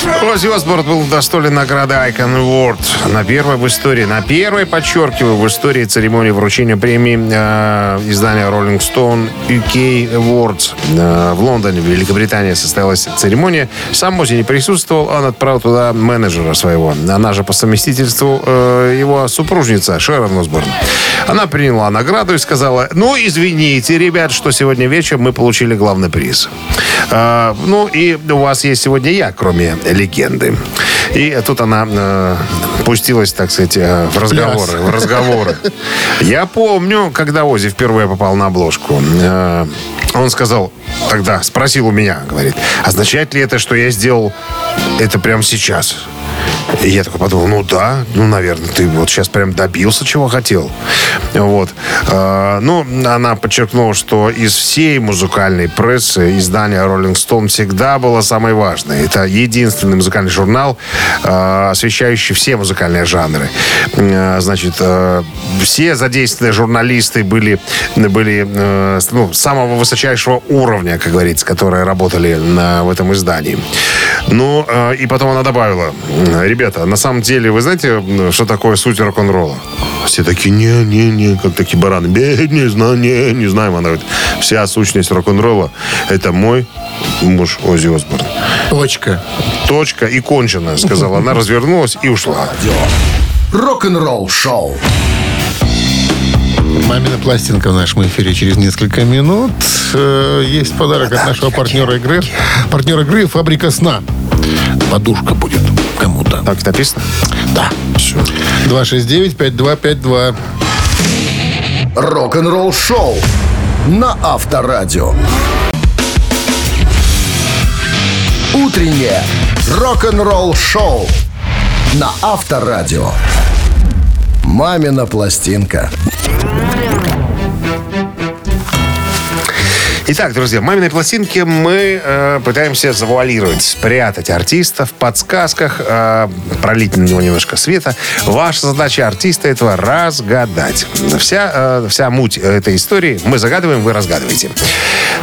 Speaker 3: Оззи Осборн был удостоен награды Icon Award. На первой в истории, на первой, подчеркиваю, в истории церемонии вручения премии э, издания Rolling Stone UK Awards э, в Лондоне, в Великобритании состоялась церемония. Сам Оззи не присутствовал, он отправил туда менеджера своего. Она же по совместительству э, его супружница Шерон Осборн. Она приняла награду и сказала, ну, извините, ребят, что сегодня вечером мы получили главный приз. Э, ну, и у вас есть сегодня я, кроме легенды. И тут она э, пустилась, так сказать, э, в разговоры. В разговоры. Я помню, когда Ози впервые попал на обложку. э, он сказал, тогда спросил у меня, говорит, означает ли это, что я сделал это прямо сейчас? И я такой подумал, ну да, ну, наверное, ты вот сейчас прям добился, чего хотел. Вот. А, ну, она подчеркнула, что из всей музыкальной прессы издание Rolling Stone всегда было самое важное. Это единственный музыкальный журнал, а, освещающий все музыкальные жанры. А, значит, все задействованные журналисты были, были ну, самого высочайшего уровня, как говорится, которые работали на, в этом издании. Ну, и потом она добавила, ребята, на самом деле, вы знаете, что такое суть рок-н-ролла? Все такие, не-не-не, как такие бараны. Не, не знаю, не, не знаем. Она говорит, вся сущность рок-н-ролла это мой муж Оззи Осборн.
Speaker 2: Точка.
Speaker 3: Точка и кончено, сказала она, развернулась и ушла.
Speaker 5: Рок-н-ролл шоу.
Speaker 2: Мамина пластинка в нашем эфире через несколько минут. Э, Есть подарок от нашего партнера игры. Партнер игры «Фабрика сна». Подушка будет кому-то.
Speaker 3: Так написано?
Speaker 2: Да.
Speaker 3: Все.
Speaker 2: 269-5252.
Speaker 5: Рок-н-ролл шоу на Авторадио. Утреннее рок-н-ролл шоу на Авторадио. Мамина пластинка.
Speaker 3: Итак, друзья, маминой пластинке мы э, пытаемся завуалировать, спрятать артиста в подсказках, э, пролить на него немножко света. Ваша задача артиста этого разгадать. Вся, э, вся муть этой истории мы загадываем, вы разгадываете.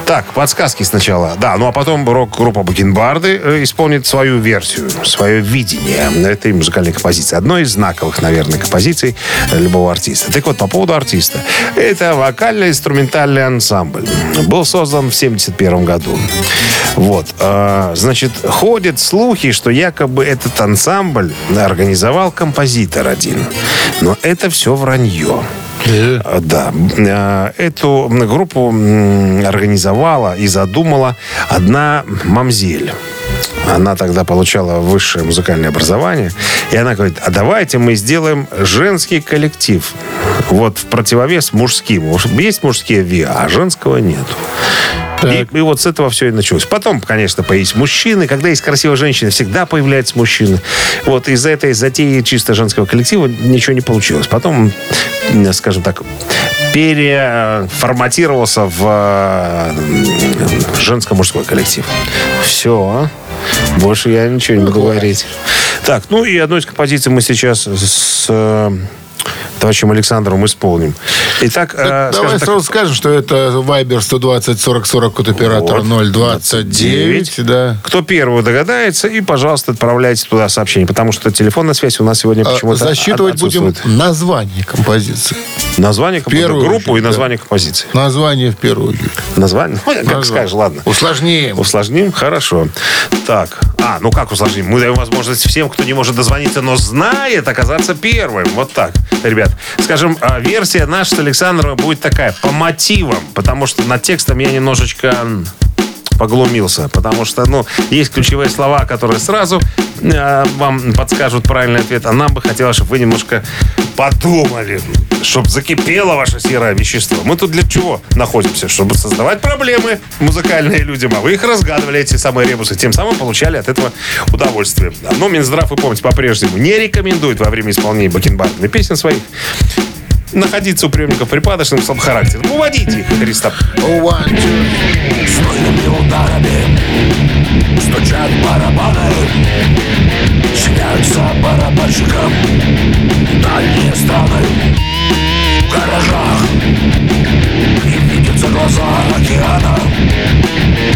Speaker 3: Так, подсказки сначала. Да, ну а потом рок-группа Бакенбарды э, исполнит свою версию, свое видение этой музыкальной композиции. Одной из знаковых, наверное, композиций э, любого артиста. Так вот, по поводу артиста. Это вокально-инструментальный ансамбль. Был в 71 году. Вот. э, Значит, ходят слухи, что якобы этот ансамбль организовал композитор один. Но это все вранье. Э, Да. Э, Эту группу организовала и задумала одна мамзель. Она тогда получала высшее музыкальное образование. И она говорит, а давайте мы сделаем женский коллектив. Вот в противовес мужским. Уж Есть мужские ВИА, а женского нет. И, и вот с этого все и началось. Потом, конечно, появились мужчины. Когда есть красивая женщина, всегда появляются мужчины. Вот из этой затеи чисто женского коллектива ничего не получилось. Потом, скажем так, переформатировался в женско-мужской коллектив. Все. Больше я ничего не буду говорить. Так, ну и одну из композиций мы сейчас с э, товарищем Александром исполним. Итак, э,
Speaker 2: Давай
Speaker 3: так,
Speaker 2: сразу скажем, что это Viber 120 40 40 код оператора
Speaker 3: Вот.
Speaker 2: 029. Да.
Speaker 3: Кто первый догадается, и, пожалуйста, отправляйте туда сообщение, потому что телефонная связь у нас сегодня
Speaker 2: А,
Speaker 3: почему-то
Speaker 2: Засчитывать будем название композиции.
Speaker 3: Название композиции, группу
Speaker 2: очередь,
Speaker 3: и
Speaker 2: да.
Speaker 3: название композиции.
Speaker 2: Название в первую очередь.
Speaker 3: Название? Ну, как
Speaker 2: Название.
Speaker 3: скажешь, ладно.
Speaker 2: Усложним.
Speaker 3: Усложним? Хорошо. Так. А, ну как усложним? Мы даем возможность всем, кто не может дозвониться, но знает, оказаться первым. Вот так. Ребят, скажем, а, версия наша с Александром будет такая, по мотивам, потому что над текстом я немножечко поглумился, потому что, ну, есть ключевые слова, которые сразу э, вам подскажут правильный ответ, а нам бы хотелось, чтобы вы немножко подумали, чтобы закипело ваше серое вещество. Мы тут для чего находимся? Чтобы создавать проблемы музыкальные людям, а вы их разгадывали, эти самые ребусы, тем самым получали от этого удовольствие. Но Минздрав, вы помните, по-прежнему не рекомендует во время исполнения бакенбардами песен своих находиться у приемников припадочным слабохарактерным. Уводите их,
Speaker 2: two.
Speaker 5: Своими ударами стучат барабаны. Сменяются барабанщиком дальние страны В гаражах. Им видятся глаза океана.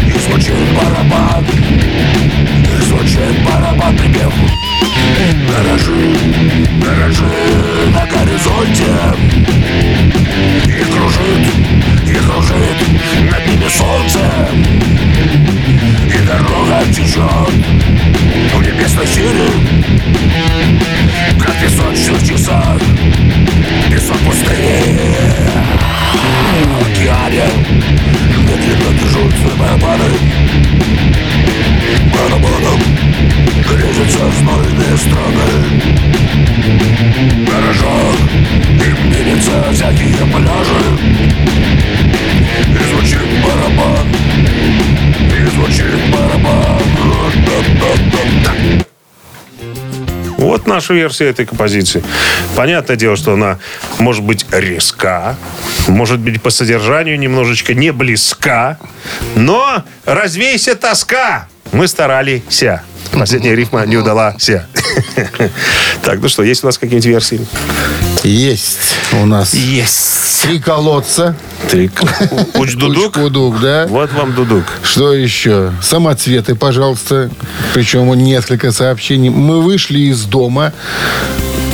Speaker 5: И звучит барабан звучит барабан припев Гаражи, гаражи на горизонте. И кружит, и кружит над ними солнце. И дорога течет в небесной силе Как песочных часах Песок пустыни океане
Speaker 3: Вот наша версия этой композиции. Понятное дело, что она может быть резка, может быть по содержанию немножечко не близка, но развейся тоска. Мы старались. Последняя рифма не удалась. Так, ну что, есть у нас какие-нибудь версии?
Speaker 2: Есть у нас
Speaker 3: Есть.
Speaker 2: три колодца.
Speaker 3: Ты Уч-дудук?
Speaker 2: Уч-кудук, да.
Speaker 3: Вот вам дудук.
Speaker 2: Что еще? Самоцветы, пожалуйста. Причем несколько сообщений. Мы вышли из дома,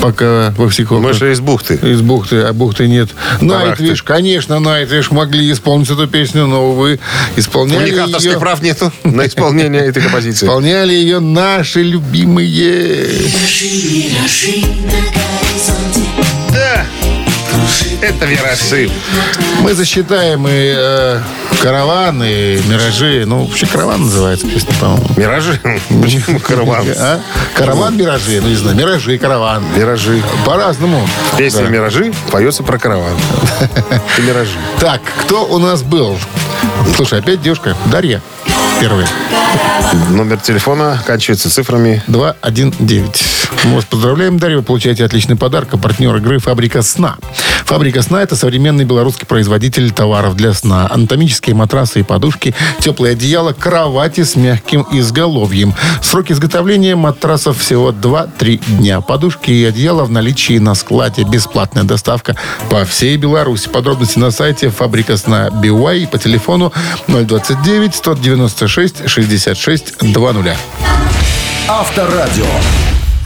Speaker 2: пока во всех
Speaker 3: Мы же из бухты.
Speaker 2: Из бухты, а бухты нет. Найтвиш, конечно, Найтвиш могли исполнить эту песню, но, увы,
Speaker 3: У
Speaker 2: исполняли
Speaker 3: них авторских
Speaker 2: ее,
Speaker 3: прав нету на исполнение этой композиции.
Speaker 2: исполняли ее наши любимые.
Speaker 3: Да. Это виражи.
Speaker 2: Мы засчитаем и э, караван, и миражи. Ну, вообще караван называется песня, по-моему.
Speaker 3: Миражи? Почему караван?
Speaker 2: А? Караван, миражи. Ну, не знаю, миражи, караван.
Speaker 3: Миражи.
Speaker 2: По-разному.
Speaker 3: Песня
Speaker 2: Да.
Speaker 3: «Миражи» поется про караван. И миражи.
Speaker 2: Так, кто у нас был? Слушай, опять девушка. Дарья. Первая.
Speaker 3: Номер телефона оканчивается цифрами.
Speaker 2: 219. Мы поздравляем, Дарья. Вы получаете отличный подарок. А партнер игры «Фабрика сна». «Фабрика сна» — это современный белорусский производитель товаров для сна. Анатомические матрасы и подушки, теплое одеяло, кровати с мягким изголовьем. Срок изготовления матрасов всего 2-3 дня. Подушки и одеяло в наличии на складе. Бесплатная доставка по всей Беларуси. Подробности на сайте «Фабрика сна BY» по телефону 029 196 66 20.
Speaker 7: Авторадио.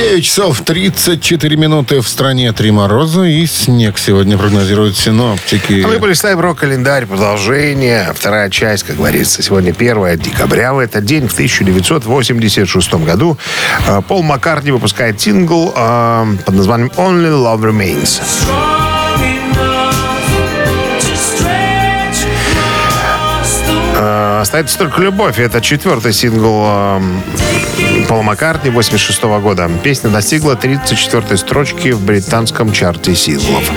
Speaker 2: 9 часов 34 минуты в стране. Три мороза и снег сегодня прогнозируют синоптики.
Speaker 3: А мы полистаем рок-календарь. Продолжение. Вторая часть, как говорится. Сегодня 1 декабря. В этот день, в 1986 году, э, Пол Маккартни выпускает сингл э, под названием «Only Love Remains». Остается только любовь. Это четвертый сингл э, Пола Маккартни 86 года. Песня достигла 34 строчки в британском чарте синглов.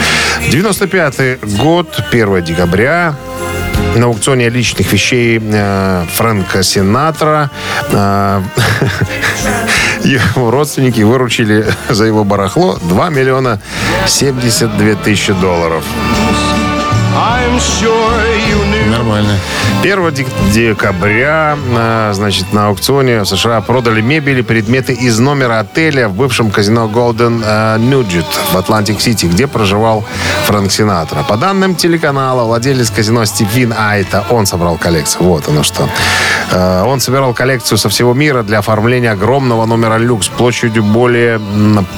Speaker 3: 95 год, 1 декабря. На аукционе личных вещей э, Фрэнка Синатра э, его родственники выручили за его барахло 2 миллиона 72 тысячи долларов.
Speaker 2: Нормально.
Speaker 3: 1 дек- декабря, а, значит, на аукционе в США продали мебель и предметы из номера отеля в бывшем казино Golden Nugget в Атлантик-Сити, где проживал Фрэнк Синатра. По данным телеканала, владелец казино Стив Вин Айта, он собрал коллекцию. Вот оно что. Э, Он собирал коллекцию со всего мира для оформления огромного номера люкс площадью более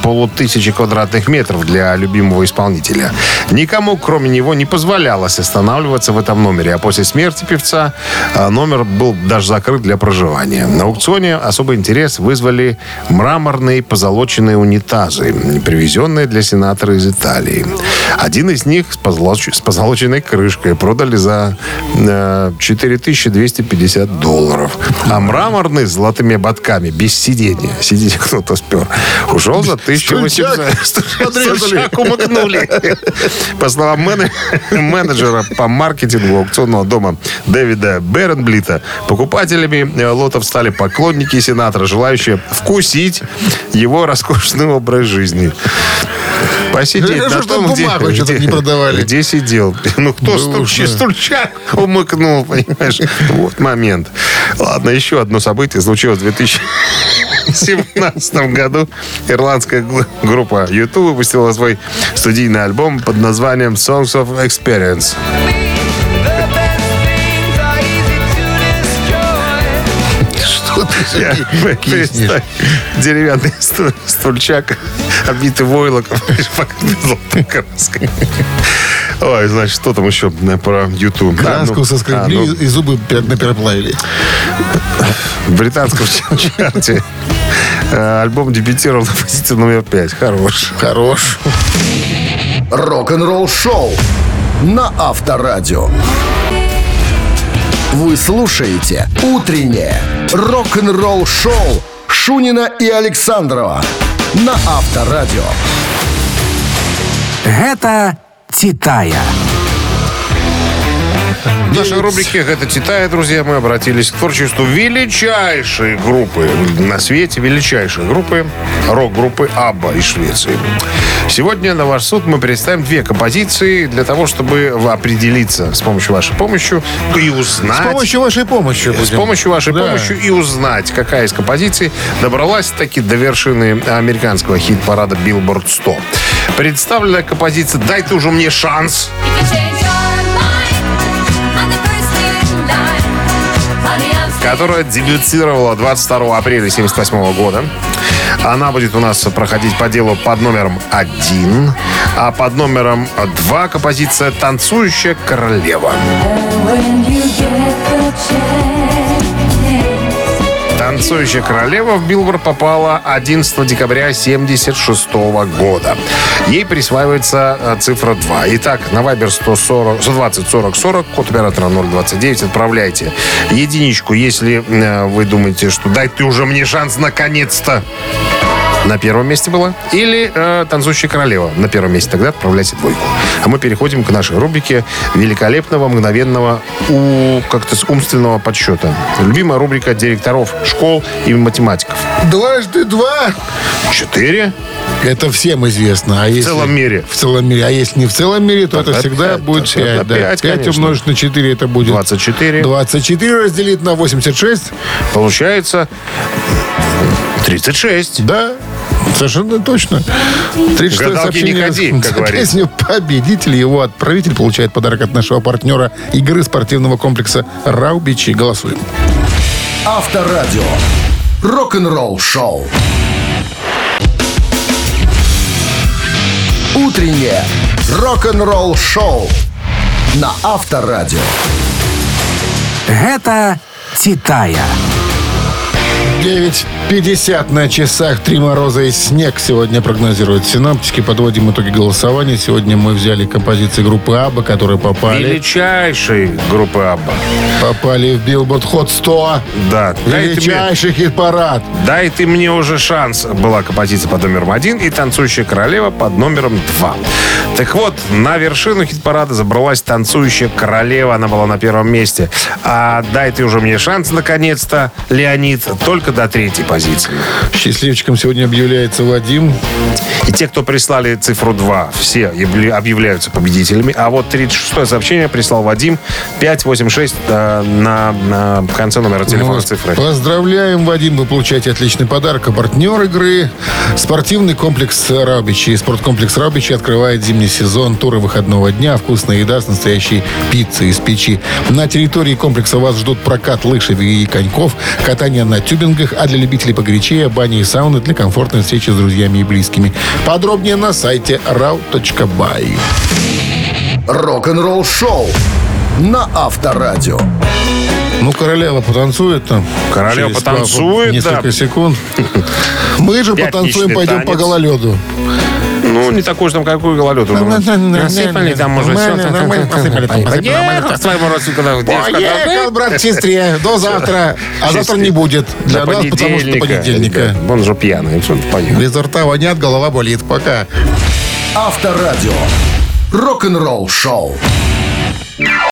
Speaker 3: полутысячи квадратных метров для любимого исполнителя. Никому, кроме него, не позволялось останавливаться в этом номере. А после смерти певца э, номер был даже закрыт для проживания. На аукционе особый интерес вызвали мраморные позолоченные унитазы, привезенные для сенатора из Италии. Один из них с, позолоч- с позолоченной крышкой продали за э, 4250 долларов. А мраморный с золотыми ободками, без сидения, сиденье кто-то спер, ушел за 1800.
Speaker 2: Подрезали.
Speaker 3: Стульчак умыкнули. По словам мене- менеджера по маркетингу аукционного дома Дэвида Беренблита, покупателями лотов стали поклонники сенатора, желающие вкусить его роскошный образ жизни. Посидеть
Speaker 2: Да
Speaker 3: на
Speaker 2: что ж
Speaker 3: том, где, где-
Speaker 2: не продавали?
Speaker 3: где сидел. Ну, кто
Speaker 2: уж, да.
Speaker 3: стульчак умыкнул, понимаешь? Вот момент. Ладно, еще одно событие случилось в 2017 году. Ирландская группа YouTube выпустила свой студийный альбом под названием Songs of Experience. Представь, Деревянный сту- стульчак, обитый войлоком, покрытый золотой краской. Ой, значит, что там еще про YouTube?
Speaker 2: Краску
Speaker 3: А, ну,
Speaker 2: соскребли
Speaker 3: а, ну,
Speaker 2: и зубы пер- напереплавили.
Speaker 3: в британском чарте э, альбом дебютировал на позиции номер 5. Хорош.
Speaker 2: Хорош.
Speaker 7: Рок-н-ролл шоу на Авторадио. Вы слушаете «Утреннее рок-н-ролл шоу Шунина и Александрова на Авторадио.
Speaker 1: Это «Титая».
Speaker 3: В нашей рубрике «Это Титая», друзья, мы обратились к творчеству величайшей группы на свете, величайшей группы, рок-группы «Абба» из Швеции. Сегодня на ваш суд мы представим две композиции для того, чтобы определиться с помощью вашей помощи и узнать...
Speaker 2: С помощью вашей помощи.
Speaker 3: С
Speaker 2: будем.
Speaker 3: помощью вашей
Speaker 2: Да.
Speaker 3: помощи и узнать, какая из композиций добралась таки до вершины американского хит-парада Billboard 100. Представленная композиция «Дай ты уже мне шанс» которая дебютировала 22 апреля 1978 года. Она будет у нас проходить по делу под номером 1, а под номером 2 композиция «Танцующая королева». «Танцующая королева» в Билборд попала 11 декабря 1976 года. Ей присваивается э, цифра 2. Итак, на Viber 140, 120 40 40, код оператора 029, отправляйте единичку, если э, вы думаете, что дай ты уже мне шанс наконец-то. На первом месте была. Или э, «Танцующая королева» на первом месте. Тогда отправляйте двойку. А мы переходим к нашей рубрике великолепного, мгновенного, у, как-то с умственного подсчета. Любимая рубрика директоров школ и математиков.
Speaker 2: Дважды два.
Speaker 3: Четыре.
Speaker 2: Это всем известно. А если,
Speaker 3: целом мире.
Speaker 2: В целом мире. А если не в целом мире, то
Speaker 3: Тогда
Speaker 2: это всегда
Speaker 3: пять.
Speaker 2: будет
Speaker 3: Тогда
Speaker 2: 5. Да.
Speaker 3: пять,
Speaker 2: 5
Speaker 3: конечно.
Speaker 2: умножить на 4 это будет
Speaker 3: 24.
Speaker 2: 24 разделить на 86.
Speaker 3: Получается 36.
Speaker 2: Да, совершенно точно. 36
Speaker 3: Гадалки не ходи, как
Speaker 2: за песню победитель. Его отправитель получает подарок от нашего партнера игры спортивного комплекса «Раубичи». Голосуем.
Speaker 7: Авторадио. Рок-н-ролл шоу. Утреннее рок-н-ролл шоу на Авторадио.
Speaker 1: Гэта Титая.
Speaker 2: 9.50 на часах. Три мороза и снег сегодня прогнозируют синаптики. Подводим итоги голосования. Сегодня мы взяли композиции группы Аба, которые попали,
Speaker 3: Величайшей группы Абба.
Speaker 2: попали в Billboard Hot 100.
Speaker 3: Да. Ты, мне,
Speaker 2: Величайший хит-парад.
Speaker 3: дай ты мне уже шанс. Была композиция под номером один и «Танцующая королева» под номером два. Так вот, на вершину хит-парада забралась «Танцующая королева». Она была на первом месте. А «Дай ты уже мне шанс» наконец-то, Леонид, только до третьей позиции.
Speaker 2: Счастливчиком сегодня объявляется Вадим.
Speaker 3: И те, кто прислали цифру 2, все объявля- объявляются победителями. А вот 36-е сообщение прислал Вадим 586 э, на, на конце номера телефона
Speaker 2: Ну,
Speaker 3: цифры.
Speaker 2: Поздравляем, Вадим. Вы получаете отличный подарок. А партнер игры – спортивный комплекс «Раубичи». Спорткомплекс «Раубичи» открывает зимний сезон. Туры выходного дня, вкусная еда с настоящей пиццей из печи. На территории комплекса вас ждут прокат лыж и коньков, катание на тюбингах, а для любителей погорячее – бани и сауны для комфортной встречи с друзьями и близкими. Подробнее на сайте rau.by.
Speaker 7: Рок-н-ролл шоу на Авторадио.
Speaker 2: Ну, королева потанцует там.
Speaker 3: Королева потанцует,
Speaker 2: Несколько
Speaker 3: да.
Speaker 2: секунд. Мы же
Speaker 3: Пятничный
Speaker 2: потанцуем, пойдем по гололеду.
Speaker 3: Ну, не такой уж там, какой гололед. уже. Насыпали там уже все.
Speaker 2: Посыпали там, нормально.
Speaker 3: Поехал
Speaker 2: брат, сестре. До завтра. А завтра не будет. Для нас, потому что понедельника.
Speaker 3: Он же пьяный. что он поехал.
Speaker 2: Без рта вонят, голова болит. Пока.
Speaker 7: Авторадио. Рок-н-ролл шоу.